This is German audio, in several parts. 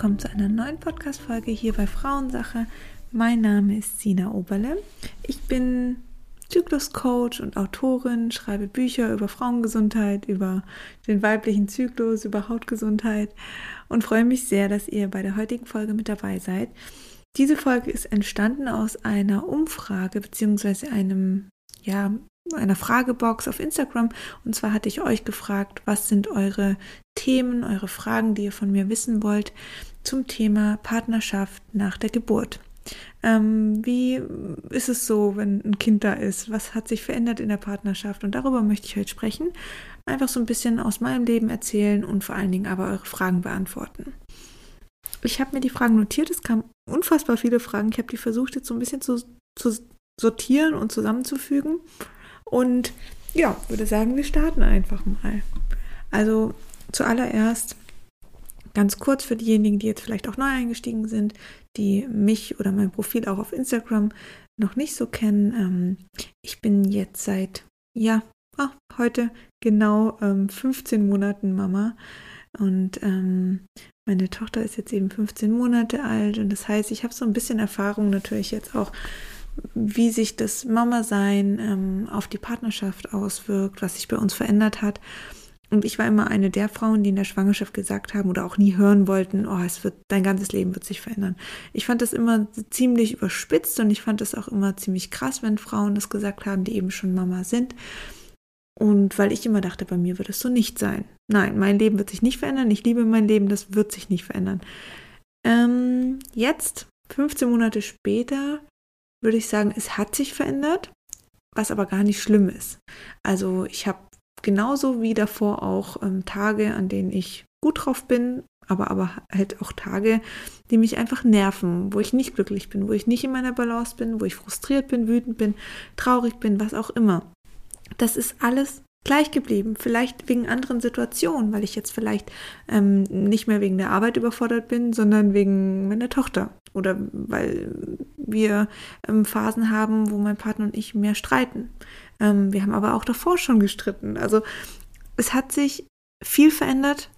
willkommen zu einer neuen Podcast-Folge hier bei Frauensache. Mein Name ist Sina Oberle. Ich bin Zykluscoach und Autorin, schreibe Bücher über Frauengesundheit, über den weiblichen Zyklus, über Hautgesundheit und freue mich sehr, dass ihr bei der heutigen Folge mit dabei seid. Diese Folge ist entstanden aus einer Umfrage bzw. einem ja, einer Fragebox auf Instagram. Und zwar hatte ich euch gefragt, was sind eure Themen, eure Fragen, die ihr von mir wissen wollt zum Thema Partnerschaft nach der Geburt. Ähm, wie ist es so, wenn ein Kind da ist? Was hat sich verändert in der Partnerschaft? Und darüber möchte ich heute sprechen. Einfach so ein bisschen aus meinem Leben erzählen und vor allen Dingen aber eure Fragen beantworten. Ich habe mir die Fragen notiert. Es kamen unfassbar viele Fragen. Ich habe die versucht, jetzt so ein bisschen zu, zu sortieren und zusammenzufügen. Und ja, würde sagen, wir starten einfach mal. Also zuallererst ganz kurz für diejenigen, die jetzt vielleicht auch neu eingestiegen sind, die mich oder mein Profil auch auf Instagram noch nicht so kennen. Ähm, ich bin jetzt seit, ja, ah, heute genau ähm, 15 Monaten Mama und ähm, meine Tochter ist jetzt eben 15 Monate alt und das heißt, ich habe so ein bisschen Erfahrung natürlich jetzt auch wie sich das Mama-Sein ähm, auf die Partnerschaft auswirkt, was sich bei uns verändert hat. Und ich war immer eine der Frauen, die in der Schwangerschaft gesagt haben oder auch nie hören wollten, oh, es wird, dein ganzes Leben wird sich verändern. Ich fand das immer ziemlich überspitzt und ich fand das auch immer ziemlich krass, wenn Frauen das gesagt haben, die eben schon Mama sind. Und weil ich immer dachte, bei mir wird es so nicht sein. Nein, mein Leben wird sich nicht verändern. Ich liebe mein Leben, das wird sich nicht verändern. Ähm, jetzt, 15 Monate später, würde ich sagen, es hat sich verändert, was aber gar nicht schlimm ist. Also ich habe genauso wie davor auch ähm, Tage, an denen ich gut drauf bin, aber aber halt auch Tage, die mich einfach nerven, wo ich nicht glücklich bin, wo ich nicht in meiner Balance bin, wo ich frustriert bin, wütend bin, traurig bin, was auch immer. Das ist alles gleich geblieben. Vielleicht wegen anderen Situationen, weil ich jetzt vielleicht ähm, nicht mehr wegen der Arbeit überfordert bin, sondern wegen meiner Tochter. Oder weil wir ähm, Phasen haben, wo mein Partner und ich mehr streiten. Ähm, wir haben aber auch davor schon gestritten. Also es hat sich viel verändert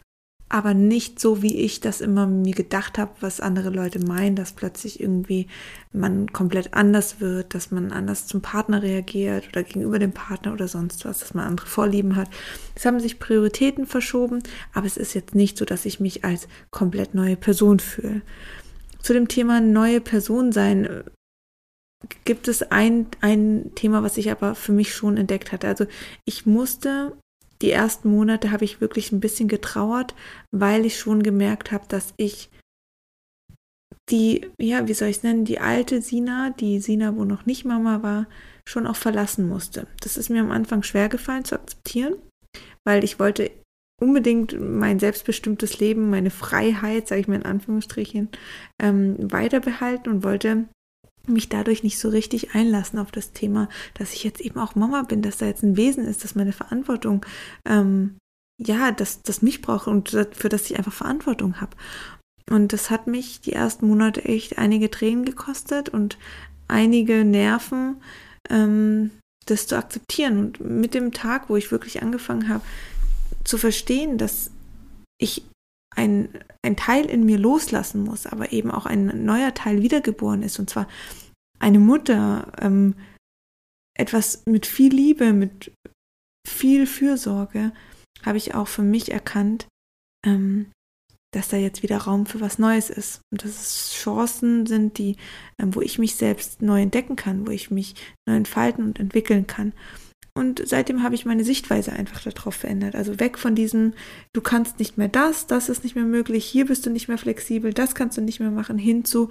aber nicht so, wie ich das immer mir gedacht habe, was andere Leute meinen, dass plötzlich irgendwie man komplett anders wird, dass man anders zum Partner reagiert oder gegenüber dem Partner oder sonst was, dass man andere Vorlieben hat. Es haben sich Prioritäten verschoben, aber es ist jetzt nicht so, dass ich mich als komplett neue Person fühle. Zu dem Thema neue Person sein gibt es ein, ein Thema, was ich aber für mich schon entdeckt hatte. Also ich musste die ersten Monate habe ich wirklich ein bisschen getrauert, weil ich schon gemerkt habe, dass ich die, ja, wie soll ich es nennen, die alte Sina, die Sina, wo noch nicht Mama war, schon auch verlassen musste. Das ist mir am Anfang schwer gefallen zu akzeptieren, weil ich wollte unbedingt mein selbstbestimmtes Leben, meine Freiheit, sage ich mal in Anführungsstrichen, ähm, weiter und wollte mich dadurch nicht so richtig einlassen auf das Thema, dass ich jetzt eben auch Mama bin, dass da jetzt ein Wesen ist, dass meine Verantwortung, ähm, ja, dass das mich braucht und für das ich einfach Verantwortung habe. Und das hat mich die ersten Monate echt einige Tränen gekostet und einige Nerven, ähm, das zu akzeptieren. Und mit dem Tag, wo ich wirklich angefangen habe zu verstehen, dass ich ein, ein Teil in mir loslassen muss, aber eben auch ein neuer Teil wiedergeboren ist. Und zwar eine Mutter, ähm, etwas mit viel Liebe, mit viel Fürsorge, habe ich auch für mich erkannt, ähm, dass da jetzt wieder Raum für was Neues ist. Und dass es Chancen sind, die, ähm, wo ich mich selbst neu entdecken kann, wo ich mich neu entfalten und entwickeln kann. Und seitdem habe ich meine Sichtweise einfach darauf verändert. Also weg von diesem, du kannst nicht mehr das, das ist nicht mehr möglich, hier bist du nicht mehr flexibel, das kannst du nicht mehr machen, hin zu,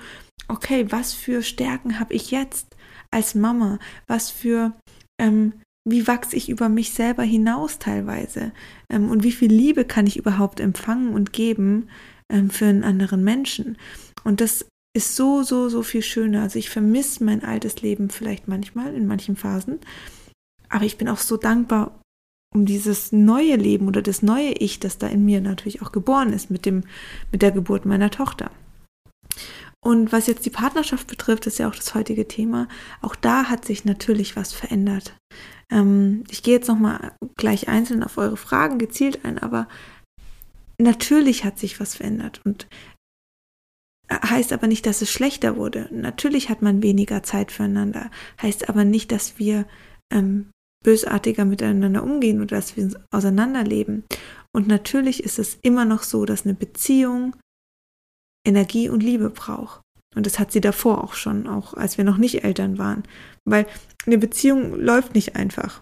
okay, was für Stärken habe ich jetzt als Mama? Was für, ähm, wie wachse ich über mich selber hinaus teilweise? Ähm, und wie viel Liebe kann ich überhaupt empfangen und geben ähm, für einen anderen Menschen? Und das ist so, so, so viel schöner. Also ich vermisse mein altes Leben vielleicht manchmal in manchen Phasen. Aber ich bin auch so dankbar um dieses neue Leben oder das neue Ich, das da in mir natürlich auch geboren ist mit dem, mit der Geburt meiner Tochter. Und was jetzt die Partnerschaft betrifft, ist ja auch das heutige Thema. Auch da hat sich natürlich was verändert. Ähm, ich gehe jetzt nochmal gleich einzeln auf eure Fragen gezielt ein, aber natürlich hat sich was verändert und heißt aber nicht, dass es schlechter wurde. Natürlich hat man weniger Zeit füreinander, heißt aber nicht, dass wir ähm, bösartiger miteinander umgehen oder dass wir auseinanderleben. Und natürlich ist es immer noch so, dass eine Beziehung Energie und Liebe braucht. Und das hat sie davor auch schon, auch als wir noch nicht Eltern waren. Weil eine Beziehung läuft nicht einfach,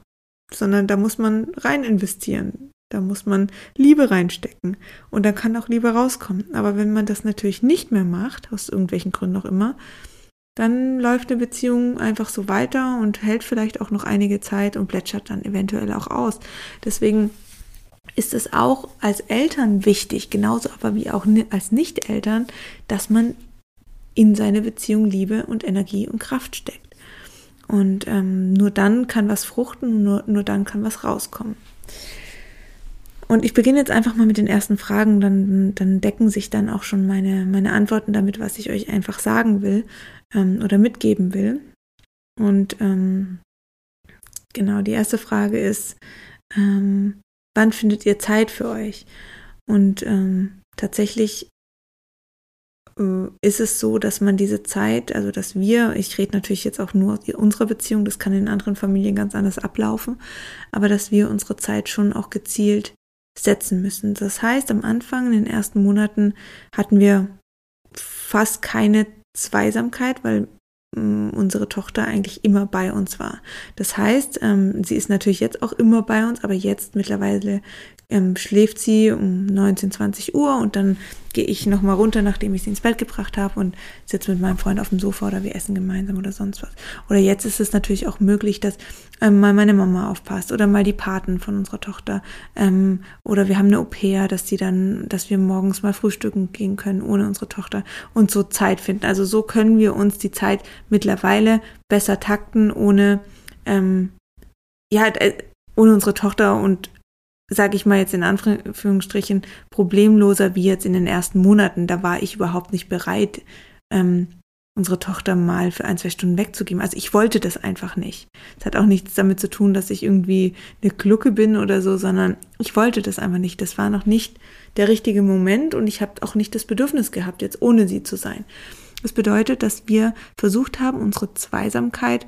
sondern da muss man rein investieren. Da muss man Liebe reinstecken und dann kann auch Liebe rauskommen. Aber wenn man das natürlich nicht mehr macht, aus irgendwelchen Gründen auch immer, dann läuft eine Beziehung einfach so weiter und hält vielleicht auch noch einige Zeit und plätschert dann eventuell auch aus. Deswegen ist es auch als Eltern wichtig, genauso aber wie auch als Nicht-Eltern, dass man in seine Beziehung Liebe und Energie und Kraft steckt. Und ähm, nur dann kann was fruchten, nur, nur dann kann was rauskommen. Und ich beginne jetzt einfach mal mit den ersten Fragen, dann, dann decken sich dann auch schon meine, meine Antworten damit, was ich euch einfach sagen will ähm, oder mitgeben will. Und ähm, genau, die erste Frage ist, ähm, wann findet ihr Zeit für euch? Und ähm, tatsächlich äh, ist es so, dass man diese Zeit, also dass wir, ich rede natürlich jetzt auch nur aus unserer Beziehung, das kann in anderen Familien ganz anders ablaufen, aber dass wir unsere Zeit schon auch gezielt setzen müssen. Das heißt, am Anfang, in den ersten Monaten, hatten wir fast keine Zweisamkeit, weil mm, unsere Tochter eigentlich immer bei uns war. Das heißt, ähm, sie ist natürlich jetzt auch immer bei uns, aber jetzt mittlerweile ähm, schläft sie um 19, 20 Uhr und dann gehe ich nochmal runter, nachdem ich sie ins Bett gebracht habe und sitze mit meinem Freund auf dem Sofa oder wir essen gemeinsam oder sonst was. Oder jetzt ist es natürlich auch möglich, dass ähm, mal meine Mama aufpasst oder mal die Paten von unserer Tochter ähm, oder wir haben eine Au-pair, dass die dann, dass wir morgens mal frühstücken gehen können ohne unsere Tochter und so Zeit finden. Also so können wir uns die Zeit mittlerweile besser takten, ohne ähm, ja, äh, ohne unsere Tochter und sage ich mal jetzt in Anführungsstrichen, problemloser wie jetzt in den ersten Monaten. Da war ich überhaupt nicht bereit, ähm, unsere Tochter mal für ein, zwei Stunden wegzugeben. Also ich wollte das einfach nicht. Es hat auch nichts damit zu tun, dass ich irgendwie eine Glucke bin oder so, sondern ich wollte das einfach nicht. Das war noch nicht der richtige Moment und ich habe auch nicht das Bedürfnis gehabt, jetzt ohne sie zu sein. Das bedeutet, dass wir versucht haben, unsere Zweisamkeit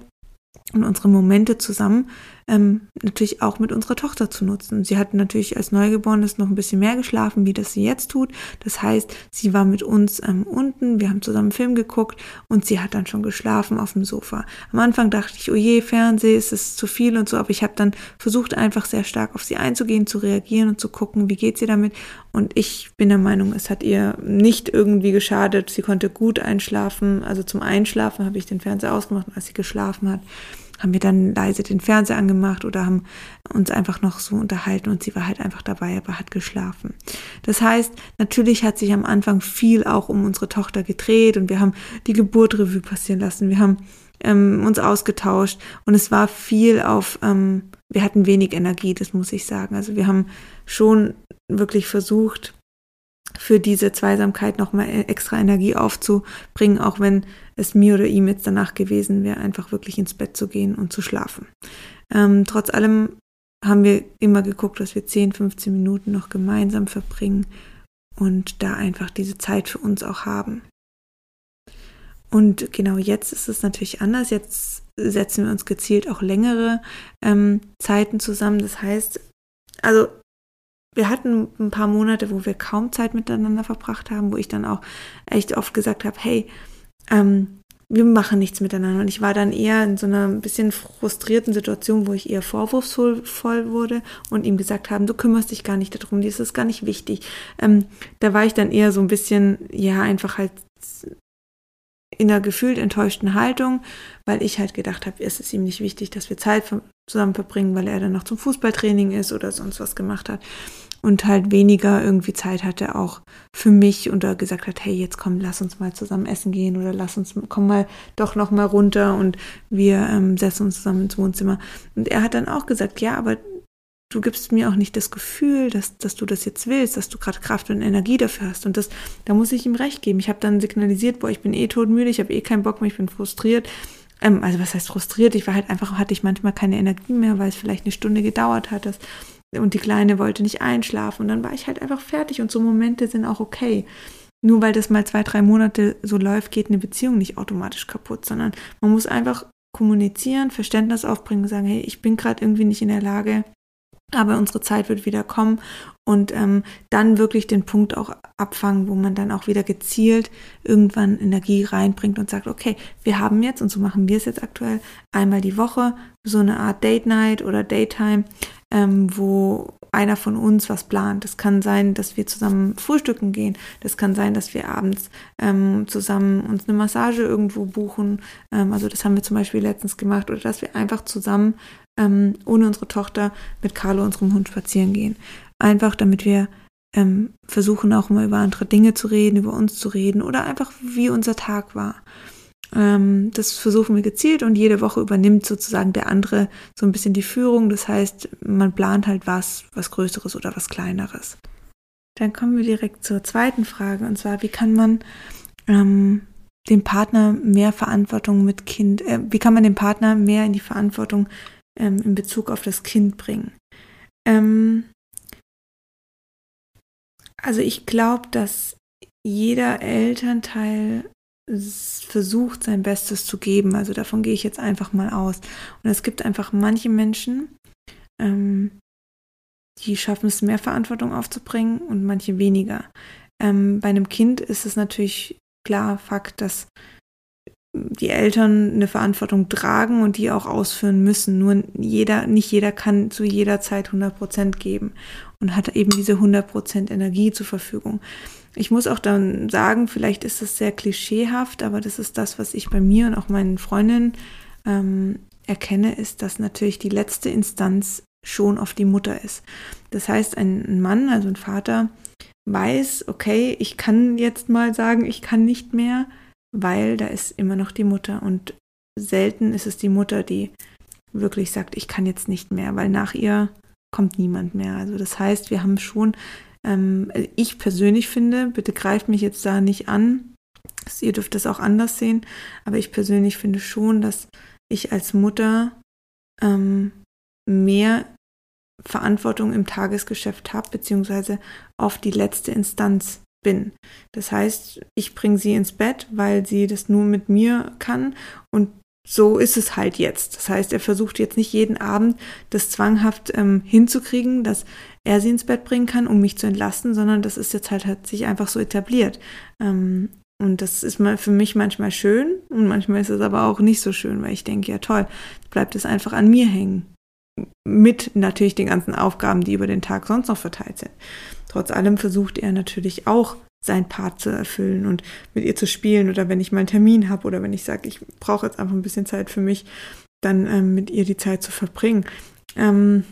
und unsere Momente zusammen ähm, natürlich auch mit unserer Tochter zu nutzen. Sie hat natürlich als Neugeborenes noch ein bisschen mehr geschlafen, wie das sie jetzt tut. Das heißt, sie war mit uns ähm, unten, wir haben zusammen Film geguckt und sie hat dann schon geschlafen auf dem Sofa. Am Anfang dachte ich, oh je, Fernseh, ist es zu viel und so, aber ich habe dann versucht, einfach sehr stark auf sie einzugehen, zu reagieren und zu gucken, wie geht sie damit. Und ich bin der Meinung, es hat ihr nicht irgendwie geschadet. Sie konnte gut einschlafen. Also zum Einschlafen habe ich den Fernseher ausgemacht, als sie geschlafen hat haben wir dann leise den Fernseher angemacht oder haben uns einfach noch so unterhalten und sie war halt einfach dabei, aber hat geschlafen. Das heißt, natürlich hat sich am Anfang viel auch um unsere Tochter gedreht und wir haben die Geburt Revue passieren lassen. Wir haben ähm, uns ausgetauscht und es war viel auf, ähm, wir hatten wenig Energie, das muss ich sagen. Also wir haben schon wirklich versucht, für diese Zweisamkeit nochmal e-, extra Energie aufzubringen, auch wenn es mir oder ihm jetzt danach gewesen wäre, einfach wirklich ins Bett zu gehen und zu schlafen. Ähm, trotz allem haben wir immer geguckt, dass wir 10, 15 Minuten noch gemeinsam verbringen und da einfach diese Zeit für uns auch haben. Und genau jetzt ist es natürlich anders. Jetzt setzen wir uns gezielt auch längere ähm, Zeiten zusammen. Das heißt, also wir hatten ein paar Monate, wo wir kaum Zeit miteinander verbracht haben, wo ich dann auch echt oft gesagt habe, hey, ähm, wir machen nichts miteinander. Und ich war dann eher in so einer ein bisschen frustrierten Situation, wo ich eher vorwurfsvoll wurde und ihm gesagt haben, du kümmerst dich gar nicht darum, dir ist das gar nicht wichtig. Ähm, da war ich dann eher so ein bisschen, ja, einfach halt in einer gefühlt enttäuschten Haltung, weil ich halt gedacht habe, es ist ihm nicht wichtig, dass wir Zeit zusammen verbringen, weil er dann noch zum Fußballtraining ist oder sonst was gemacht hat und halt weniger irgendwie Zeit hatte auch für mich und da gesagt hat, hey, jetzt komm, lass uns mal zusammen essen gehen oder lass uns, komm mal doch noch mal runter und wir ähm, setzen uns zusammen ins Wohnzimmer. Und er hat dann auch gesagt, ja, aber du gibst mir auch nicht das Gefühl, dass, dass du das jetzt willst, dass du gerade Kraft und Energie dafür hast. Und das, da muss ich ihm recht geben. Ich habe dann signalisiert, boah, ich bin eh todmüde, ich habe eh keinen Bock mehr, ich bin frustriert. Ähm, also was heißt frustriert? Ich war halt einfach, hatte ich manchmal keine Energie mehr, weil es vielleicht eine Stunde gedauert hat, dass und die Kleine wollte nicht einschlafen und dann war ich halt einfach fertig und so Momente sind auch okay. Nur weil das mal zwei, drei Monate so läuft, geht eine Beziehung nicht automatisch kaputt, sondern man muss einfach kommunizieren, Verständnis aufbringen sagen, hey, ich bin gerade irgendwie nicht in der Lage, aber unsere Zeit wird wieder kommen und ähm, dann wirklich den Punkt auch abfangen, wo man dann auch wieder gezielt irgendwann Energie reinbringt und sagt, okay, wir haben jetzt, und so machen wir es jetzt aktuell, einmal die Woche so eine Art Date Night oder Daytime, ähm, wo einer von uns was plant. Das kann sein, dass wir zusammen frühstücken gehen. Das kann sein, dass wir abends ähm, zusammen uns eine Massage irgendwo buchen. Ähm, also das haben wir zum Beispiel letztens gemacht. Oder dass wir einfach zusammen ähm, ohne unsere Tochter mit Carlo, unserem Hund, spazieren gehen. Einfach damit wir ähm, versuchen auch mal über andere Dinge zu reden, über uns zu reden oder einfach wie unser Tag war. Ähm, das versuchen wir gezielt und jede Woche übernimmt sozusagen der andere so ein bisschen die Führung. Das heißt, man plant halt was, was Größeres oder was Kleineres. Dann kommen wir direkt zur zweiten Frage und zwar, wie kann man ähm, dem Partner mehr Verantwortung mit Kind, äh, wie kann man den Partner mehr in die Verantwortung ähm, in Bezug auf das Kind bringen? Ähm, also ich glaube, dass jeder Elternteil versucht, sein Bestes zu geben. Also davon gehe ich jetzt einfach mal aus. Und es gibt einfach manche Menschen, ähm, die schaffen es, mehr Verantwortung aufzubringen und manche weniger. Ähm, bei einem Kind ist es natürlich klar Fakt, dass die Eltern eine Verantwortung tragen und die auch ausführen müssen. Nur jeder, nicht jeder kann zu jeder Zeit 100 Prozent geben und hat eben diese 100 Prozent Energie zur Verfügung. Ich muss auch dann sagen, vielleicht ist das sehr klischeehaft, aber das ist das, was ich bei mir und auch meinen Freundinnen ähm, erkenne, ist, dass natürlich die letzte Instanz schon auf die Mutter ist. Das heißt, ein Mann, also ein Vater, weiß, okay, ich kann jetzt mal sagen, ich kann nicht mehr, weil da ist immer noch die Mutter und selten ist es die Mutter, die wirklich sagt, ich kann jetzt nicht mehr, weil nach ihr kommt niemand mehr. Also das heißt, wir haben schon, ähm, ich persönlich finde, bitte greift mich jetzt da nicht an, ihr dürft das auch anders sehen, aber ich persönlich finde schon, dass ich als Mutter ähm, mehr Verantwortung im Tagesgeschäft habe, beziehungsweise auf die letzte Instanz bin. Das heißt, ich bringe sie ins Bett, weil sie das nur mit mir kann und so ist es halt jetzt. Das heißt, er versucht jetzt nicht jeden Abend das zwanghaft ähm, hinzukriegen, dass er sie ins Bett bringen kann, um mich zu entlasten, sondern das ist jetzt halt hat sich einfach so etabliert. Ähm, und das ist mal für mich manchmal schön und manchmal ist es aber auch nicht so schön, weil ich denke, ja toll, bleibt es einfach an mir hängen. Mit natürlich den ganzen Aufgaben, die über den Tag sonst noch verteilt sind. Trotz allem versucht er natürlich auch sein Part zu erfüllen und mit ihr zu spielen oder wenn ich mal einen Termin habe oder wenn ich sage, ich brauche jetzt einfach ein bisschen Zeit für mich, dann ähm, mit ihr die Zeit zu verbringen. Ähm,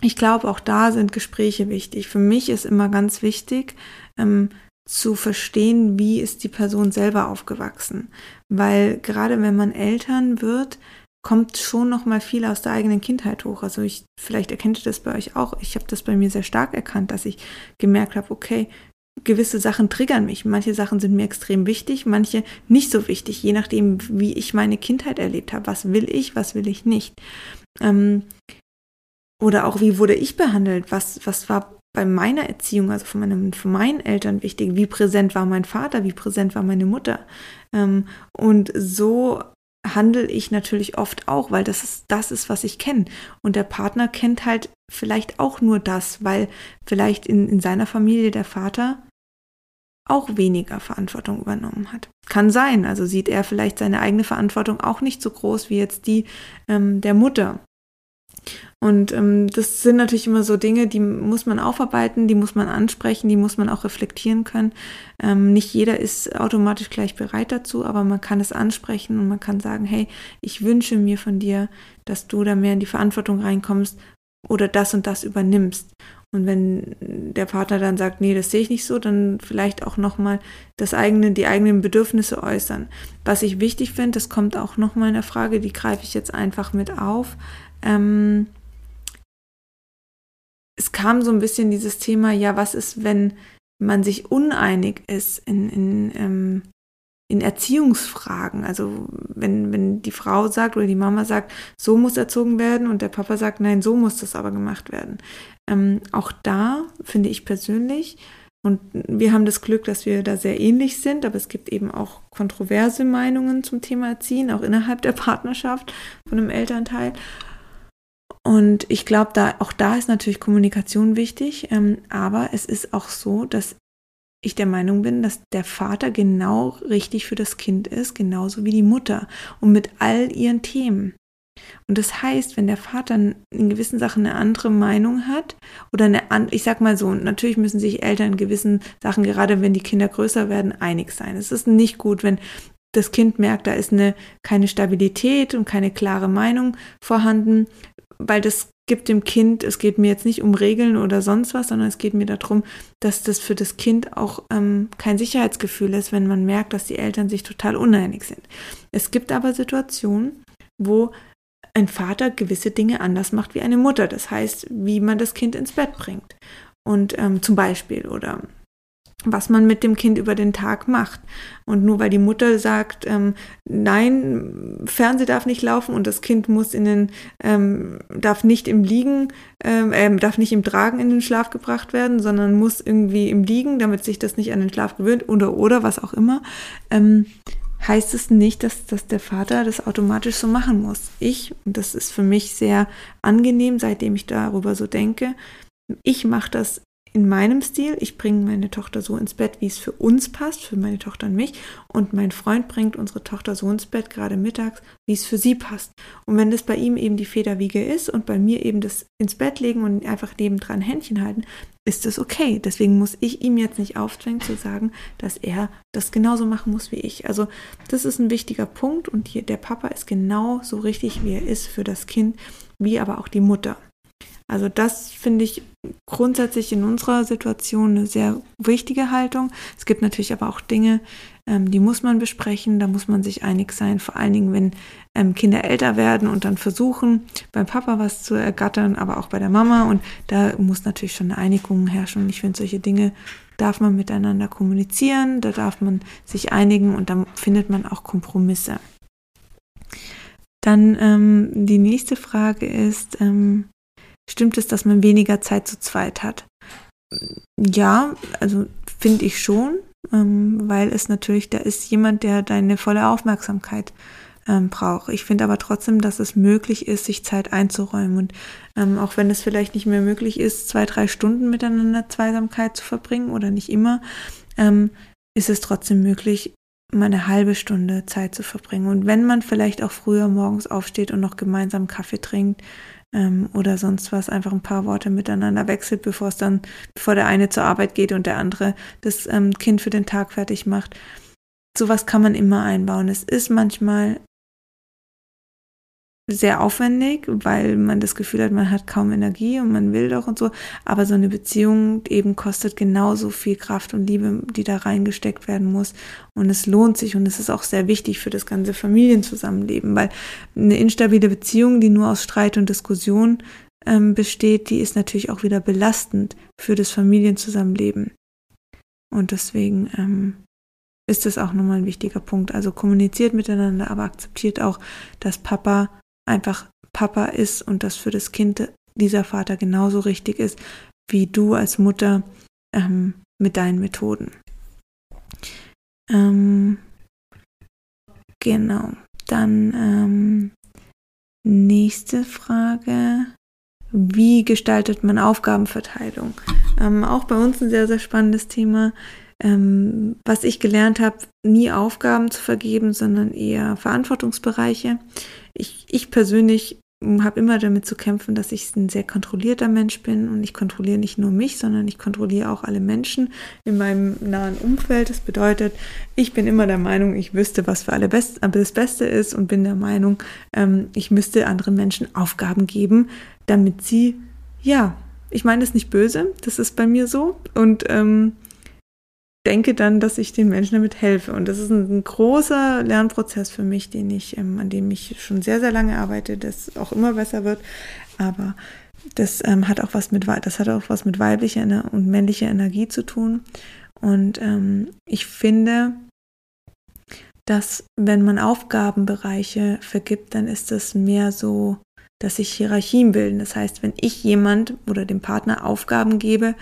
ich glaube, auch da sind Gespräche wichtig. Für mich ist immer ganz wichtig, ähm, zu verstehen, wie ist die Person selber aufgewachsen. Weil gerade wenn man Eltern wird, kommt schon noch mal viel aus der eigenen Kindheit hoch. Also ich, vielleicht erkennt ihr das bei euch auch. Ich habe das bei mir sehr stark erkannt, dass ich gemerkt habe, okay, gewisse Sachen triggern mich. Manche Sachen sind mir extrem wichtig, manche nicht so wichtig, je nachdem, wie ich meine Kindheit erlebt habe. Was will ich, was will ich nicht? Ähm, oder auch, wie wurde ich behandelt? Was, was war bei meiner Erziehung, also von, meinem, von meinen Eltern wichtig? Wie präsent war mein Vater? Wie präsent war meine Mutter? Ähm, und so handle ich natürlich oft auch, weil das ist das ist, was ich kenne. Und der Partner kennt halt vielleicht auch nur das, weil vielleicht in, in seiner Familie der Vater auch weniger Verantwortung übernommen hat. Kann sein, also sieht er vielleicht seine eigene Verantwortung auch nicht so groß wie jetzt die ähm, der Mutter. Und ähm, das sind natürlich immer so Dinge, die muss man aufarbeiten, die muss man ansprechen, die muss man auch reflektieren können. Ähm, nicht jeder ist automatisch gleich bereit dazu, aber man kann es ansprechen und man kann sagen, hey, ich wünsche mir von dir, dass du da mehr in die Verantwortung reinkommst oder das und das übernimmst. Und wenn der Partner dann sagt, nee, das sehe ich nicht so, dann vielleicht auch nochmal das eigene, die eigenen Bedürfnisse äußern. Was ich wichtig finde, das kommt auch nochmal in der Frage, die greife ich jetzt einfach mit auf. Ähm, es kam so ein bisschen dieses Thema, ja, was ist, wenn man sich uneinig ist in, in, ähm, in Erziehungsfragen. Also wenn, wenn die Frau sagt oder die Mama sagt, so muss erzogen werden und der Papa sagt, nein, so muss das aber gemacht werden. Ähm, auch da finde ich persönlich, und wir haben das Glück, dass wir da sehr ähnlich sind, aber es gibt eben auch kontroverse Meinungen zum Thema Erziehen, auch innerhalb der Partnerschaft von einem Elternteil. Und ich glaube, da, auch da ist natürlich Kommunikation wichtig, ähm, aber es ist auch so, dass ich der Meinung bin, dass der Vater genau richtig für das Kind ist, genauso wie die Mutter und mit all ihren Themen. Und das heißt, wenn der Vater in gewissen Sachen eine andere Meinung hat oder eine, ich sag mal so, natürlich müssen sich Eltern in gewissen Sachen, gerade wenn die Kinder größer werden, einig sein. Es ist nicht gut, wenn das Kind merkt, da ist eine, keine Stabilität und keine klare Meinung vorhanden, weil das gibt dem Kind, es geht mir jetzt nicht um Regeln oder sonst was, sondern es geht mir darum, dass das für das Kind auch ähm, kein Sicherheitsgefühl ist, wenn man merkt, dass die Eltern sich total uneinig sind. Es gibt aber Situationen, wo ein Vater gewisse Dinge anders macht wie eine Mutter. Das heißt, wie man das Kind ins Bett bringt. Und ähm, zum Beispiel oder was man mit dem Kind über den Tag macht. Und nur weil die Mutter sagt, ähm, nein, Fernseh darf nicht laufen und das Kind muss in den, ähm, darf nicht im Liegen, ähm, äh, darf nicht im Tragen in den Schlaf gebracht werden, sondern muss irgendwie im Liegen, damit sich das nicht an den Schlaf gewöhnt oder oder was auch immer, ähm, heißt es nicht, dass, dass der Vater das automatisch so machen muss. Ich, und das ist für mich sehr angenehm, seitdem ich darüber so denke, ich mache das in meinem Stil. Ich bringe meine Tochter so ins Bett, wie es für uns passt, für meine Tochter und mich. Und mein Freund bringt unsere Tochter so ins Bett, gerade mittags, wie es für sie passt. Und wenn das bei ihm eben die Federwiege ist und bei mir eben das ins Bett legen und einfach nebendran Händchen halten, ist das okay. Deswegen muss ich ihm jetzt nicht aufdrängen zu sagen, dass er das genauso machen muss wie ich. Also das ist ein wichtiger Punkt und hier der Papa ist genau so richtig, wie er ist für das Kind, wie aber auch die Mutter. Also das finde ich grundsätzlich in unserer Situation eine sehr wichtige Haltung. Es gibt natürlich aber auch Dinge, ähm, die muss man besprechen, da muss man sich einig sein, vor allen Dingen, wenn ähm, Kinder älter werden und dann versuchen, beim Papa was zu ergattern, aber auch bei der Mama. Und da muss natürlich schon eine Einigung herrschen. Und ich finde, solche Dinge darf man miteinander kommunizieren, da darf man sich einigen und dann findet man auch Kompromisse. Dann ähm, die nächste Frage ist, ähm, Stimmt es, dass man weniger Zeit zu zweit hat? Ja, also finde ich schon, ähm, weil es natürlich, da ist jemand, der deine volle Aufmerksamkeit ähm, braucht. Ich finde aber trotzdem, dass es möglich ist, sich Zeit einzuräumen. Und ähm, auch wenn es vielleicht nicht mehr möglich ist, zwei, drei Stunden miteinander Zweisamkeit zu verbringen oder nicht immer, ähm, ist es trotzdem möglich, mal eine halbe Stunde Zeit zu verbringen. Und wenn man vielleicht auch früher morgens aufsteht und noch gemeinsam Kaffee trinkt, ähm, oder sonst was, einfach ein paar Worte miteinander wechselt, bevor es dann, bevor der eine zur Arbeit geht und der andere das ähm, Kind für den Tag fertig macht. Sowas kann man immer einbauen. Es ist manchmal sehr aufwendig, weil man das Gefühl hat, man hat kaum Energie und man will doch und so. Aber so eine Beziehung eben kostet genauso viel Kraft und Liebe, die da reingesteckt werden muss. Und es lohnt sich und es ist auch sehr wichtig für das ganze Familienzusammenleben, weil eine instabile Beziehung, die nur aus Streit und Diskussion ähm, besteht, die ist natürlich auch wieder belastend für das Familienzusammenleben. Und deswegen ähm, ist das auch nochmal ein wichtiger Punkt. Also kommuniziert miteinander, aber akzeptiert auch, dass Papa einfach Papa ist und das für das Kind dieser Vater genauso richtig ist, wie du als Mutter ähm, mit deinen Methoden. Ähm, genau. Dann ähm, nächste Frage. Wie gestaltet man Aufgabenverteilung? Ähm, auch bei uns ein sehr, sehr spannendes Thema. Ähm, was ich gelernt habe, nie Aufgaben zu vergeben, sondern eher Verantwortungsbereiche ich, ich persönlich habe immer damit zu kämpfen, dass ich ein sehr kontrollierter Mensch bin und ich kontrolliere nicht nur mich, sondern ich kontrolliere auch alle Menschen in meinem nahen Umfeld. Das bedeutet, ich bin immer der Meinung, ich wüsste, was für alle Best das Beste ist und bin der Meinung, ähm, ich müsste anderen Menschen Aufgaben geben, damit sie, ja, ich meine das nicht böse, das ist bei mir so und ähm, denke dann, dass ich den Menschen damit helfe. Und das ist ein, ein großer Lernprozess für mich, den ich, ähm, an dem ich schon sehr, sehr lange arbeite, das auch immer besser wird. Aber das ähm, hat auch was mit das hat auch was mit weiblicher und männlicher Energie zu tun. Und ähm, ich finde, dass wenn man Aufgabenbereiche vergibt, dann ist es mehr so, dass sich Hierarchien bilden. Das heißt, wenn ich jemand oder dem Partner Aufgaben gebe,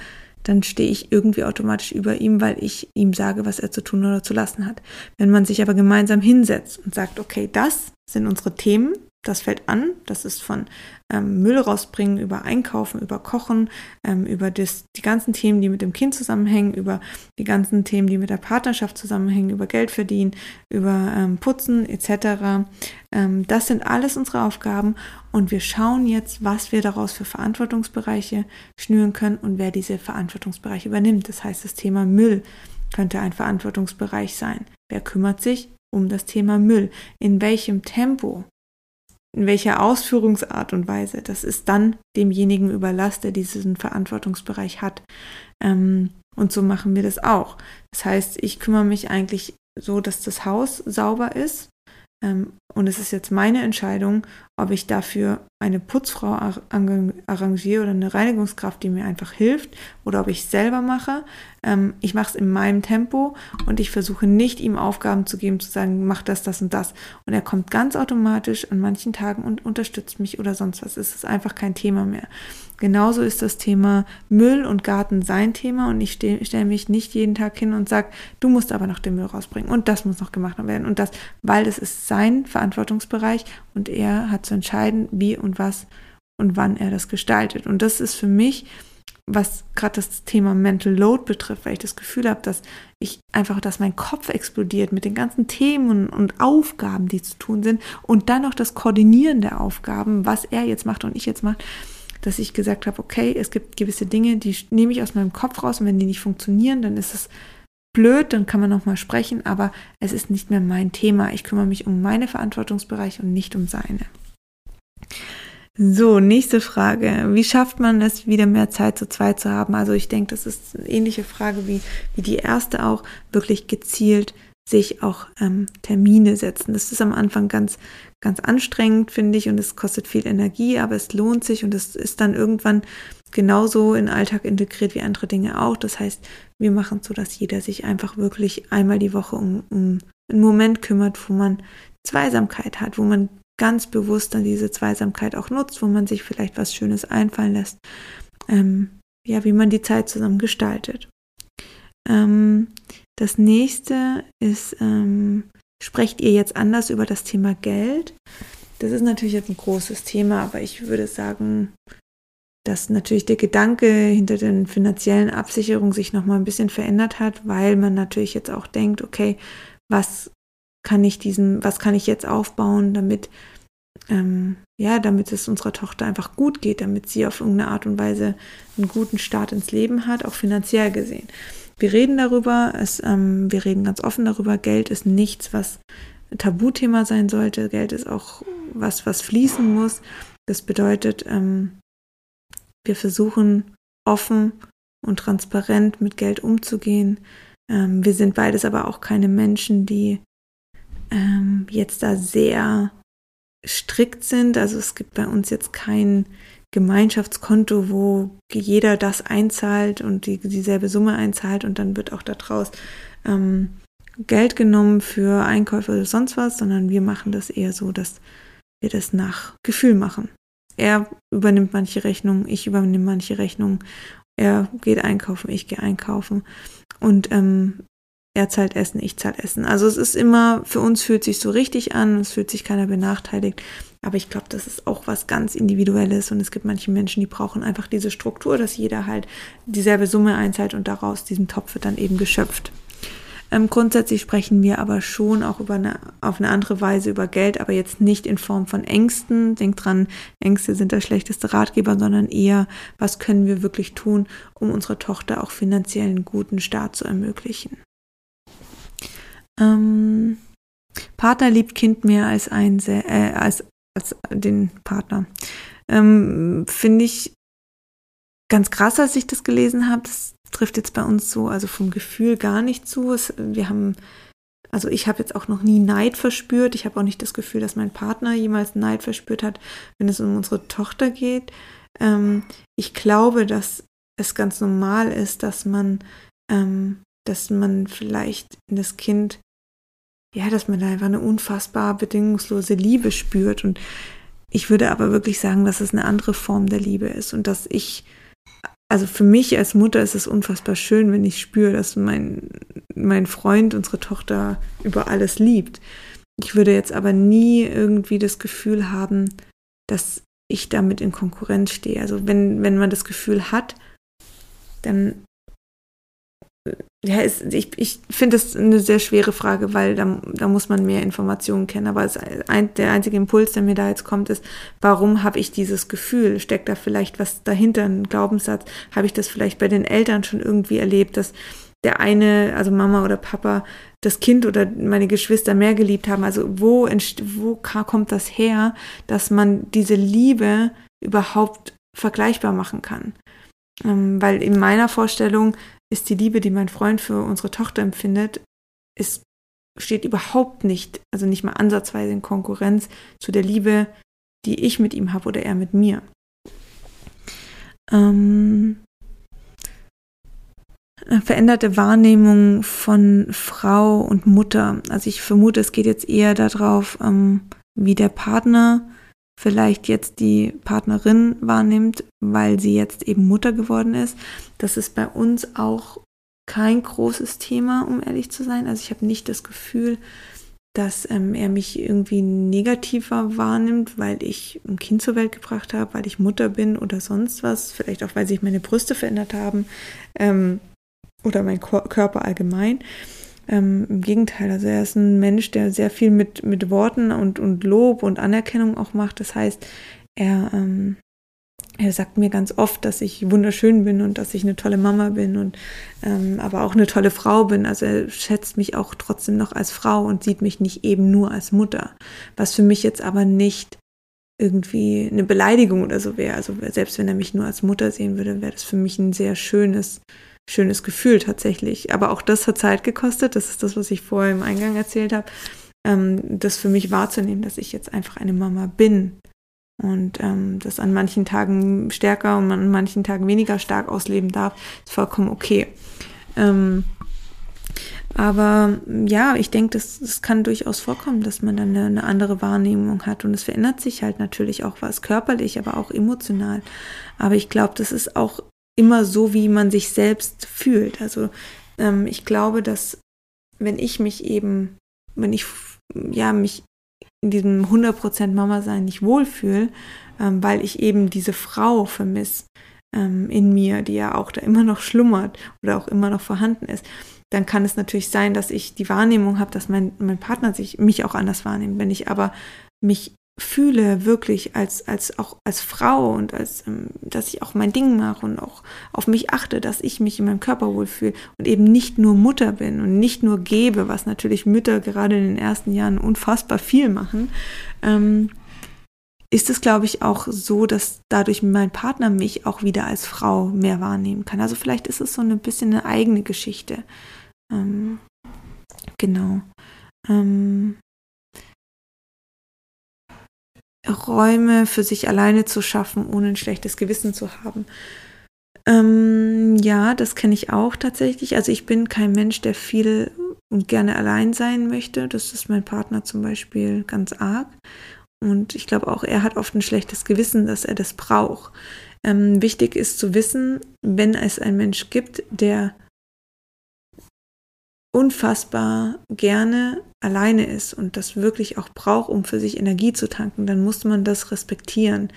dann stehe ich irgendwie automatisch über ihm, weil ich ihm sage, was er zu tun oder zu lassen hat. Wenn man sich aber gemeinsam hinsetzt und sagt, okay, das sind unsere Themen, das fällt an. Das ist von ähm, Müll rausbringen, über Einkaufen, über Kochen, ähm, über das, die ganzen Themen, die mit dem Kind zusammenhängen, über die ganzen Themen, die mit der Partnerschaft zusammenhängen, über Geld verdienen, über ähm, Putzen etc. Ähm, das sind alles unsere Aufgaben und wir schauen jetzt, was wir daraus für Verantwortungsbereiche schnüren können und wer diese Verantwortungsbereiche übernimmt. Das heißt, das Thema Müll könnte ein Verantwortungsbereich sein. Wer kümmert sich um das Thema Müll? In welchem Tempo in welcher Ausführungsart und Weise, das ist dann demjenigen überlasst, der diesen Verantwortungsbereich hat. Ähm, und so machen wir das auch. Das heißt, ich kümmere mich eigentlich so, dass das Haus sauber ist, und es ist jetzt meine Entscheidung, ob ich dafür eine Putzfrau arrangiere oder eine Reinigungskraft, die mir einfach hilft, oder ob ich es selber mache. Ähm, ich mache es in meinem Tempo und ich versuche nicht, ihm Aufgaben zu geben, zu sagen, mach das, das und das. Und er kommt ganz automatisch an manchen Tagen und unterstützt mich oder sonst was. Es ist einfach kein Thema mehr. Genauso ist das Thema Müll und Garten sein Thema und ich stelle mich nicht jeden Tag hin und sage, du musst aber noch den Müll rausbringen und das muss noch gemacht werden und das, weil das ist sein Verantwortungsbereich und er hat zu entscheiden, wie und was und wann er das gestaltet. Und das ist für mich, was gerade das Thema Mental Load betrifft, weil ich das Gefühl habe, dass ich einfach, dass mein Kopf explodiert mit den ganzen Themen und Aufgaben, die zu tun sind und dann noch das Koordinieren der Aufgaben, was er jetzt macht und ich jetzt mache dass ich gesagt habe, okay, es gibt gewisse Dinge, die nehme ich aus meinem Kopf raus und wenn die nicht funktionieren, dann ist es blöd, dann kann man nochmal sprechen, aber es ist nicht mehr mein Thema. Ich kümmere mich um meine Verantwortungsbereiche und nicht um seine. So, nächste Frage. Wie schafft man es, wieder mehr Zeit zu zweit zu haben? Also ich denke, das ist eine ähnliche Frage wie, wie die erste auch, wirklich gezielt sich auch ähm, Termine setzen. Das ist am Anfang ganz, ganz anstrengend, finde ich, und es kostet viel Energie, aber es lohnt sich und es ist dann irgendwann genauso in Alltag integriert wie andere Dinge auch. Das heißt, wir machen es so, dass jeder sich einfach wirklich einmal die Woche um, um einen Moment kümmert, wo man Zweisamkeit hat, wo man ganz bewusst dann diese Zweisamkeit auch nutzt, wo man sich vielleicht was Schönes einfallen lässt. Ähm, ja, wie man die Zeit zusammen gestaltet. Ähm, das nächste ist, ähm, sprecht ihr jetzt anders über das Thema Geld? Das ist natürlich jetzt ein großes Thema, aber ich würde sagen, dass natürlich der Gedanke hinter den finanziellen Absicherungen sich nochmal ein bisschen verändert hat, weil man natürlich jetzt auch denkt, okay, was kann ich diesen, was kann ich jetzt aufbauen, damit ähm, ja, damit es unserer Tochter einfach gut geht, damit sie auf irgendeine Art und Weise einen guten Start ins Leben hat, auch finanziell gesehen. Wir reden darüber, es, ähm, wir reden ganz offen darüber. Geld ist nichts, was Tabuthema sein sollte. Geld ist auch was, was fließen muss. Das bedeutet, ähm, wir versuchen offen und transparent mit Geld umzugehen. Ähm, wir sind beides aber auch keine Menschen, die ähm, jetzt da sehr strikt sind. Also es gibt bei uns jetzt kein Gemeinschaftskonto, wo jeder das einzahlt und die, dieselbe Summe einzahlt und dann wird auch daraus ähm, Geld genommen für Einkäufe oder sonst was, sondern wir machen das eher so, dass wir das nach Gefühl machen. Er übernimmt manche Rechnungen, ich übernehme manche Rechnungen. Er geht einkaufen, ich gehe einkaufen. Und ähm, er zahlt Essen, ich zahle Essen. Also es ist immer, für uns fühlt sich so richtig an, es fühlt sich keiner benachteiligt. Aber ich glaube, das ist auch was ganz Individuelles und es gibt manche Menschen, die brauchen einfach diese Struktur, dass jeder halt dieselbe Summe einzahlt und daraus diesem Topf wird dann eben geschöpft. Ähm, grundsätzlich sprechen wir aber schon auch über eine, auf eine andere Weise über Geld, aber jetzt nicht in Form von Ängsten. Denkt dran, Ängste sind der schlechteste Ratgeber, sondern eher, was können wir wirklich tun, um unserer Tochter auch finanziell einen guten Start zu ermöglichen. Ähm, Partner liebt Kind mehr als, ein, äh, als als den Partner. Ähm, Finde ich ganz krass, als ich das gelesen habe. Das trifft jetzt bei uns so, also vom Gefühl gar nicht zu. Es, wir haben, also ich habe jetzt auch noch nie Neid verspürt. Ich habe auch nicht das Gefühl, dass mein Partner jemals Neid verspürt hat, wenn es um unsere Tochter geht. Ähm, ich glaube, dass es ganz normal ist, dass man, ähm, dass man vielleicht in das Kind ja, dass man da einfach eine unfassbar bedingungslose Liebe spürt. Und ich würde aber wirklich sagen, dass es eine andere Form der Liebe ist und dass ich, also für mich als Mutter ist es unfassbar schön, wenn ich spüre, dass mein, mein Freund unsere Tochter über alles liebt. Ich würde jetzt aber nie irgendwie das Gefühl haben, dass ich damit in Konkurrenz stehe. Also wenn, wenn man das Gefühl hat, dann ja, ist, ich, ich finde das eine sehr schwere Frage, weil da, da muss man mehr Informationen kennen. Aber ein, der einzige Impuls, der mir da jetzt kommt, ist, warum habe ich dieses Gefühl? Steckt da vielleicht was dahinter, ein Glaubenssatz? Habe ich das vielleicht bei den Eltern schon irgendwie erlebt, dass der eine, also Mama oder Papa, das Kind oder meine Geschwister mehr geliebt haben? Also wo, wo kommt das her, dass man diese Liebe überhaupt vergleichbar machen kann? Ähm, weil in meiner Vorstellung ist die Liebe, die mein Freund für unsere Tochter empfindet, ist, steht überhaupt nicht, also nicht mal ansatzweise in Konkurrenz zu der Liebe, die ich mit ihm habe oder er mit mir. Ähm, veränderte Wahrnehmung von Frau und Mutter. Also ich vermute, es geht jetzt eher darauf, ähm, wie der Partner vielleicht jetzt die Partnerin wahrnimmt, weil sie jetzt eben Mutter geworden ist. Das ist bei uns auch kein großes Thema, um ehrlich zu sein. Also ich habe nicht das Gefühl, dass ähm, er mich irgendwie negativer wahrnimmt, weil ich ein Kind zur Welt gebracht habe, weil ich Mutter bin oder sonst was. Vielleicht auch, weil sich meine Brüste verändert haben ähm, oder mein Körper allgemein. Ähm, Im Gegenteil, also er ist ein Mensch, der sehr viel mit, mit Worten und, und Lob und Anerkennung auch macht. Das heißt, er, ähm, er sagt mir ganz oft, dass ich wunderschön bin und dass ich eine tolle Mama bin und ähm, aber auch eine tolle Frau bin. Also er schätzt mich auch trotzdem noch als Frau und sieht mich nicht eben nur als Mutter. Was für mich jetzt aber nicht irgendwie eine Beleidigung oder so wäre. Also selbst wenn er mich nur als Mutter sehen würde, wäre das für mich ein sehr schönes schönes Gefühl tatsächlich. Aber auch das hat Zeit gekostet. Das ist das, was ich vorher im Eingang erzählt habe. Ähm, das für mich wahrzunehmen, dass ich jetzt einfach eine Mama bin. Und ähm, das an manchen Tagen stärker und an manchen Tagen weniger stark ausleben darf, ist vollkommen okay. Ähm, aber ja, ich denke, das, das kann durchaus vorkommen, dass man dann eine, eine, andere Wahrnehmung hat. Und es verändert sich halt natürlich auch was körperlich, aber auch emotional. Aber ich glaube, das ist auch immer so, wie man sich selbst fühlt. Also ähm, ich glaube, dass wenn ich mich eben, wenn ich ja mich in diesem 100% Mama sein nicht wohlfühle, ähm, weil ich eben diese Frau vermisse ähm, in mir, die ja auch da immer noch schlummert oder auch immer noch vorhanden ist, dann kann es natürlich sein, dass ich die Wahrnehmung habe, dass mein, mein Partner sich mich auch anders wahrnimmt. Wenn ich aber mich fühle wirklich als als auch als Frau und als ähm, dass ich auch mein Ding mache und auch auf mich achte, dass ich mich in meinem Körper wohlfühle und eben nicht nur Mutter bin und nicht nur gebe, was natürlich Mütter gerade in den ersten Jahren unfassbar viel machen, ähm, ist es glaube ich auch so, dass dadurch mein Partner mich auch wieder als Frau mehr wahrnehmen kann. Also vielleicht ist es so ein bisschen eine eigene Geschichte. Ähm, genau. Ähm, Räume für sich alleine zu schaffen, ohne ein schlechtes Gewissen zu haben. Ähm, ja, das kenne ich auch tatsächlich. Also ich bin kein Mensch, der viel und gerne allein sein möchte. Das ist mein Partner zum Beispiel ganz arg. Und ich glaube auch, er hat oft ein schlechtes Gewissen, dass er das braucht. Ähm, wichtig ist zu wissen, wenn es einen Mensch gibt, der unfassbar gerne alleine ist und das wirklich auch braucht, um für sich Energie zu tanken, dann muss man das respektieren.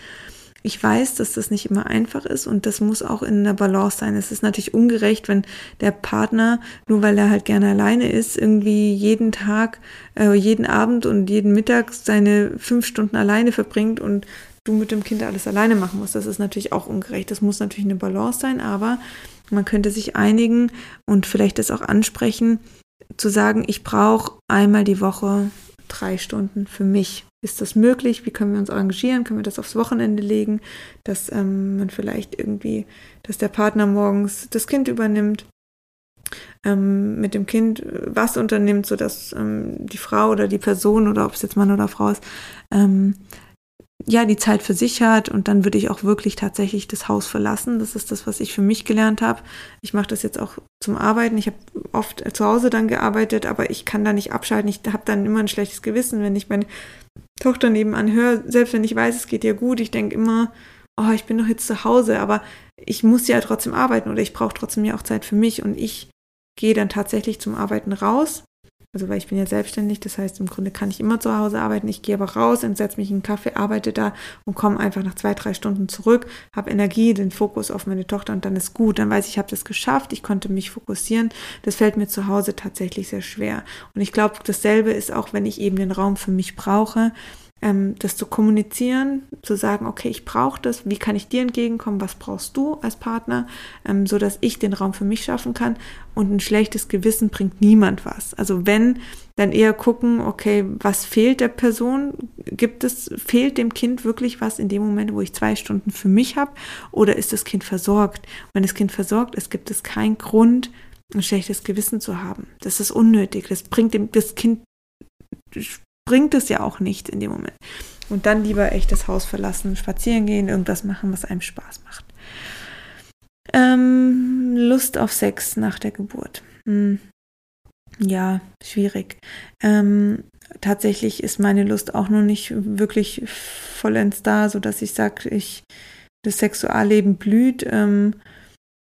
Ich weiß, dass das nicht immer einfach ist und das muss auch in der Balance sein. Es ist natürlich ungerecht, wenn der Partner, nur weil er halt gerne alleine ist, irgendwie jeden Tag, äh, jeden Abend und jeden Mittag seine fünf Stunden alleine verbringt und du mit dem Kind alles alleine machen musst. Das ist natürlich auch ungerecht. Das muss natürlich eine Balance sein, aber man könnte sich einigen und vielleicht das auch ansprechen, zu sagen, ich brauche einmal die Woche drei Stunden für mich. Ist das möglich? Wie können wir uns engagieren? Können wir das aufs Wochenende legen? Dass ähm, man vielleicht irgendwie, dass der Partner morgens das Kind übernimmt, ähm, mit dem Kind was unternimmt, sodass ähm, die Frau oder die Person oder ob es jetzt Mann oder Frau ist, ähm, ja, die Zeit für sich hat und dann würde ich auch wirklich tatsächlich das Haus verlassen. Das ist das, was ich für mich gelernt habe. Ich mache das jetzt auch zum Arbeiten. Ich habe oft zu Hause dann gearbeitet, aber ich kann da nicht abschalten. Ich habe dann immer ein schlechtes Gewissen, wenn ich meine Tochter nebenan höre, selbst wenn ich weiß, es geht ihr gut. Ich denke immer, oh, ich bin doch jetzt zu Hause, aber ich muss ja trotzdem arbeiten oder ich brauche trotzdem ja auch Zeit für mich und ich gehe dann tatsächlich zum Arbeiten raus also weil ich bin ja selbstständig, das heißt im Grunde kann ich immer zu Hause arbeiten. Ich gehe aber raus und setze mich in einen Kaffee, arbeite da und komme einfach nach zwei, drei Stunden zurück, habe Energie, den Fokus auf meine Tochter und dann ist gut. Dann weiß ich, ich habe das geschafft, ich konnte mich fokussieren. Das fällt mir zu Hause tatsächlich sehr schwer. Und ich glaube, dasselbe ist auch, wenn ich eben den Raum für mich brauche ähm, das zu kommunizieren, zu sagen, okay, ich brauche das, wie kann ich dir entgegenkommen, was brauchst du als Partner, ähm, so dass ich den Raum für mich schaffen kann und ein schlechtes Gewissen bringt niemand was. Also wenn, dann eher gucken, okay, was fehlt der Person? Gibt es, fehlt dem Kind wirklich was in dem Moment, wo ich zwei Stunden für mich habe oder ist das Kind versorgt? Wenn das Kind versorgt ist, gibt es keinen Grund, ein schlechtes Gewissen zu haben. Das ist unnötig. Das bringt dem, das Kind bringt es ja auch nicht in dem Moment. Und dann lieber echt das Haus verlassen, spazieren gehen, irgendwas machen, was einem Spaß macht. Ähm, Lust auf Sex nach der Geburt. Hm. Ja, schwierig. Ähm, tatsächlich ist meine Lust auch noch nicht wirklich vollends da, so dass ich sage, ich das Sexualleben blüht. Ähm,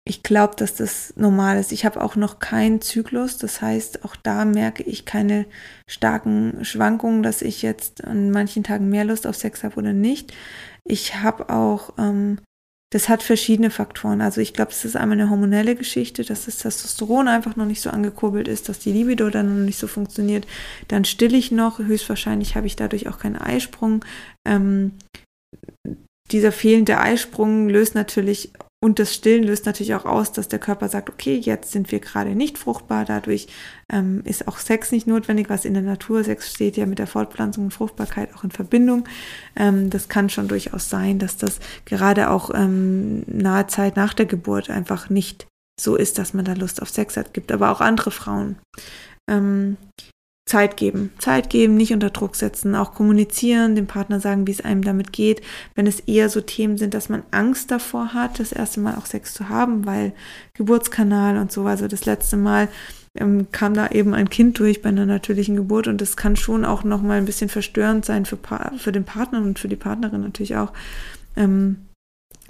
ich glaube, dass das normal ist. Ich habe auch noch keinen Zyklus. Das heißt, auch da merke ich keine starken Schwankungen, dass ich jetzt an manchen Tagen mehr Lust auf Sex habe oder nicht. Ich habe auch, ähm, das hat verschiedene Faktoren. Also ich glaube, es ist einmal eine hormonelle Geschichte, dass das Testosteron einfach noch nicht so angekurbelt ist, dass die Libido dann noch nicht so funktioniert. Dann still ich noch. Höchstwahrscheinlich habe ich dadurch auch keinen Eisprung. Ähm, dieser fehlende Eisprung löst natürlich und das Stillen löst natürlich auch aus, dass der Körper sagt, okay, jetzt sind wir gerade nicht fruchtbar. Dadurch ähm, ist auch Sex nicht notwendig, was in der Natur, Sex steht ja mit der Fortpflanzung und Fruchtbarkeit auch in Verbindung. Ähm, das kann schon durchaus sein, dass das gerade auch ähm, nahe Zeit nach der Geburt einfach nicht so ist, dass man da Lust auf Sex hat. Gibt aber auch andere Frauen. Ähm, Zeit geben. Zeit geben, nicht unter Druck setzen, auch kommunizieren, dem Partner sagen, wie es einem damit geht. Wenn es eher so Themen sind, dass man Angst davor hat, das erste Mal auch Sex zu haben, weil Geburtskanal und so, also das letzte Mal ähm, kam da eben ein Kind durch bei einer natürlichen Geburt und das kann schon auch nochmal ein bisschen verstörend sein für, für den Partner und für die Partnerin natürlich auch. Ähm,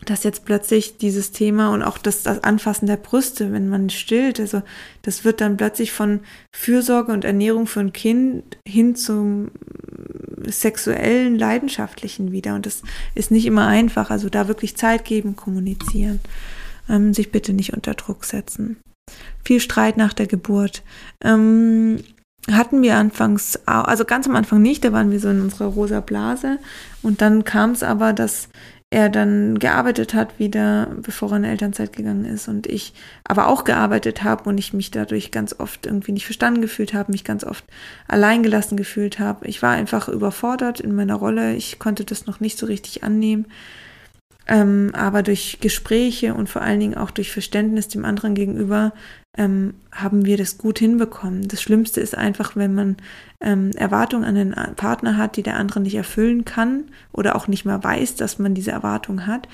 dass jetzt plötzlich dieses Thema und auch das, das Anfassen der Brüste, wenn man stillt, also das wird dann plötzlich von Fürsorge und Ernährung für ein Kind hin zum sexuellen, leidenschaftlichen wieder. Und das ist nicht immer einfach. Also da wirklich Zeit geben, kommunizieren, ähm, sich bitte nicht unter Druck setzen. Viel Streit nach der Geburt. Ähm, hatten wir anfangs, also ganz am Anfang nicht, da waren wir so in unserer rosa Blase. Und dann kam es aber, dass er dann gearbeitet hat wieder, bevor er in Elternzeit gegangen ist und ich aber auch gearbeitet habe und ich mich dadurch ganz oft irgendwie nicht verstanden gefühlt habe, mich ganz oft alleingelassen gefühlt habe. Ich war einfach überfordert in meiner Rolle, ich konnte das noch nicht so richtig annehmen. Ähm, aber durch Gespräche und vor allen Dingen auch durch Verständnis dem anderen gegenüber ähm, haben wir das gut hinbekommen. Das Schlimmste ist einfach, wenn man ähm, Erwartungen an den Partner hat, die der andere nicht erfüllen kann oder auch nicht mal weiß, dass man diese Erwartung hat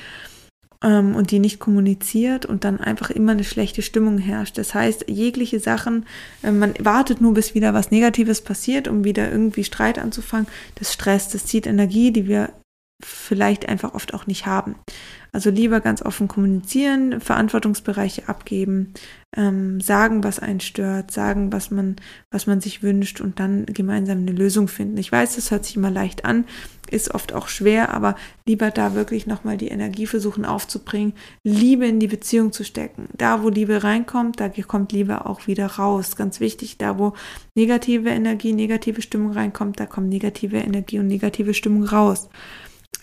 ähm, und die nicht kommuniziert und dann einfach immer eine schlechte Stimmung herrscht. Das heißt, jegliche Sachen, äh, man wartet nur, bis wieder was Negatives passiert, um wieder irgendwie Streit anzufangen. Das stresst, das zieht Energie, die wir vielleicht einfach oft auch nicht haben. Also lieber ganz offen kommunizieren, Verantwortungsbereiche abgeben, ähm, sagen, was einen stört, sagen, was man, was man sich wünscht und dann gemeinsam eine Lösung finden. Ich weiß, das hört sich immer leicht an, ist oft auch schwer, aber lieber da wirklich nochmal die Energie versuchen aufzubringen, Liebe in die Beziehung zu stecken. Da, wo Liebe reinkommt, da kommt Liebe auch wieder raus. Ganz wichtig, da, wo negative Energie, negative Stimmung reinkommt, da kommt negative Energie und negative Stimmung raus.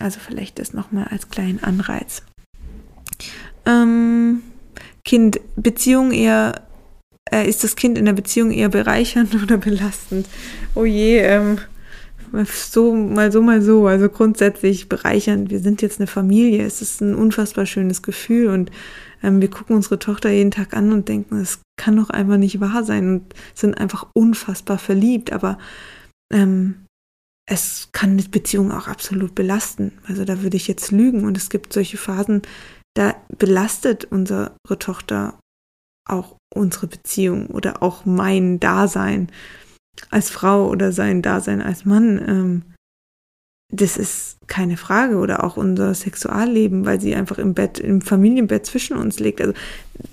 Also vielleicht das nochmal als kleinen Anreiz. Ähm, kind, Beziehung eher, äh, ist das Kind in der Beziehung eher bereichernd oder belastend? Oh je, ähm, so, mal so, mal so. Also grundsätzlich bereichernd. Wir sind jetzt eine Familie. Es ist ein unfassbar schönes Gefühl und ähm, wir gucken unsere Tochter jeden Tag an und denken, es kann doch einfach nicht wahr sein und sind einfach unfassbar verliebt. Aber ähm, es kann eine Beziehung auch absolut belasten. Also da würde ich jetzt lügen. Und es gibt solche Phasen, da belastet unsere Tochter auch unsere Beziehung oder auch mein Dasein als Frau oder sein Dasein als Mann. Ähm, das ist keine Frage. Oder auch unser Sexualleben, weil sie einfach im Bett, im Familienbett zwischen uns liegt. Also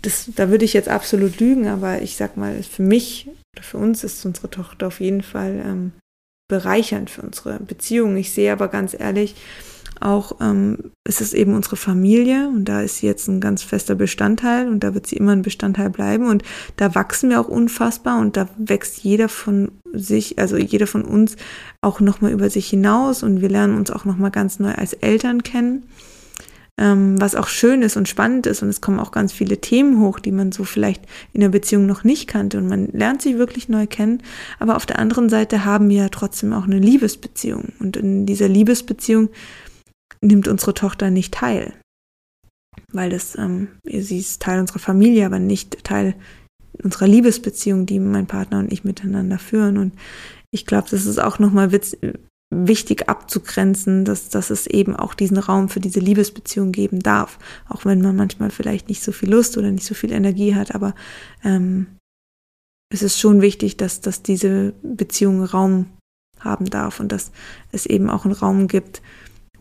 das, da würde ich jetzt absolut lügen, aber ich sag mal, für mich oder für uns ist unsere Tochter auf jeden Fall ähm, bereichernd für unsere Beziehung. Ich sehe aber ganz ehrlich, auch ähm, ist es eben unsere Familie und da ist sie jetzt ein ganz fester Bestandteil und da wird sie immer ein Bestandteil bleiben und da wachsen wir auch unfassbar und da wächst jeder von sich, also jeder von uns auch nochmal über sich hinaus und wir lernen uns auch nochmal ganz neu als Eltern kennen ähm, was auch schön ist und spannend ist. Und es kommen auch ganz viele Themen hoch, die man so vielleicht in der Beziehung noch nicht kannte. Und man lernt sich wirklich neu kennen. Aber auf der anderen Seite haben wir ja trotzdem auch eine Liebesbeziehung. Und in dieser Liebesbeziehung nimmt unsere Tochter nicht teil. Weil das, ähm, sie ist Teil unserer Familie, aber nicht Teil unserer Liebesbeziehung, die mein Partner und ich miteinander führen. Und ich glaube, das ist auch nochmal wichtig abzugrenzen, dass, dass es eben auch diesen Raum für diese Liebesbeziehung geben darf. Auch wenn man manchmal vielleicht nicht so viel Lust oder nicht so viel Energie hat, aber ähm, es ist schon wichtig, dass, dass diese Beziehung Raum haben darf und dass es eben auch einen Raum gibt,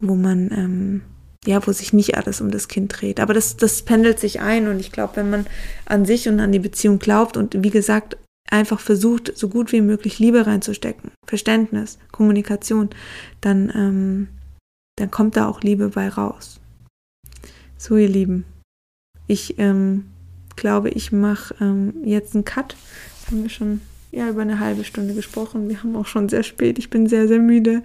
wo man, ähm, ja, wo sich nicht alles um das Kind dreht. Aber das, das pendelt sich ein und ich glaube, wenn man an sich und an die Beziehung glaubt und wie gesagt, einfach versucht, so gut wie möglich Liebe reinzustecken, Verständnis, Kommunikation, dann, ähm, dann kommt da auch Liebe bei raus. So, ihr Lieben, ich ähm, glaube, ich mache ähm, jetzt einen Cut. Jetzt haben wir schon ja, über eine halbe Stunde gesprochen. Wir haben auch schon sehr spät. Ich bin sehr, sehr müde.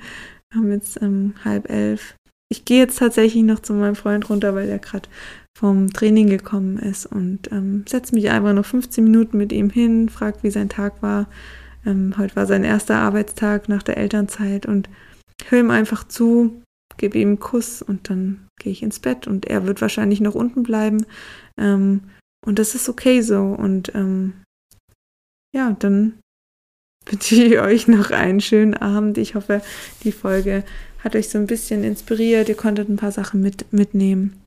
Wir haben jetzt ähm, halb elf. Ich gehe jetzt tatsächlich noch zu meinem Freund runter, weil der gerade vom Training gekommen ist und ähm, setze mich einfach noch 15 Minuten mit ihm hin, fragt, wie sein Tag war. Ähm, heute war sein erster Arbeitstag nach der Elternzeit und höre ihm einfach zu, gebe ihm einen Kuss und dann gehe ich ins Bett und er wird wahrscheinlich noch unten bleiben. Ähm, und das ist okay so. Und ähm, ja, dann wünsche ich euch noch einen schönen Abend. Ich hoffe, die Folge hat euch so ein bisschen inspiriert. Ihr konntet ein paar Sachen mit, mitnehmen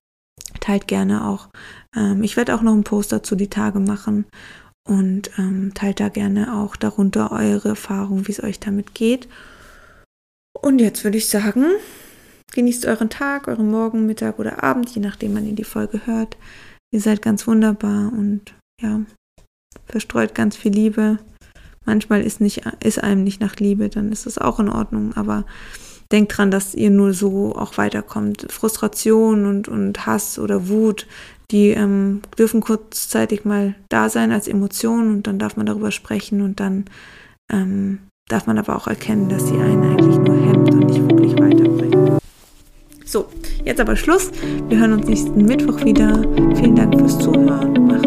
teilt gerne auch. Ähm, ich werde auch noch einen Post dazu die Tage machen und ähm, teilt da gerne auch darunter eure Erfahrung, wie es euch damit geht. Und jetzt würde ich sagen, genießt euren Tag, euren Morgen, Mittag oder Abend, je nachdem man in die Folge hört. Ihr seid ganz wunderbar und ja, verstreut ganz viel Liebe. Manchmal ist, nicht, ist einem nicht nach Liebe, dann ist es auch in Ordnung, aber denkt dran, dass ihr nur so auch weiterkommt. Frustration und, und Hass oder Wut, die ähm, dürfen kurzzeitig mal da sein als Emotion und dann darf man darüber sprechen und dann ähm, darf man aber auch erkennen, dass sie einen eigentlich nur hemmt und nicht wirklich weiterbringt. So, jetzt aber Schluss. Wir hören uns nächsten Mittwoch wieder. Vielen Dank fürs Zuhören. Mach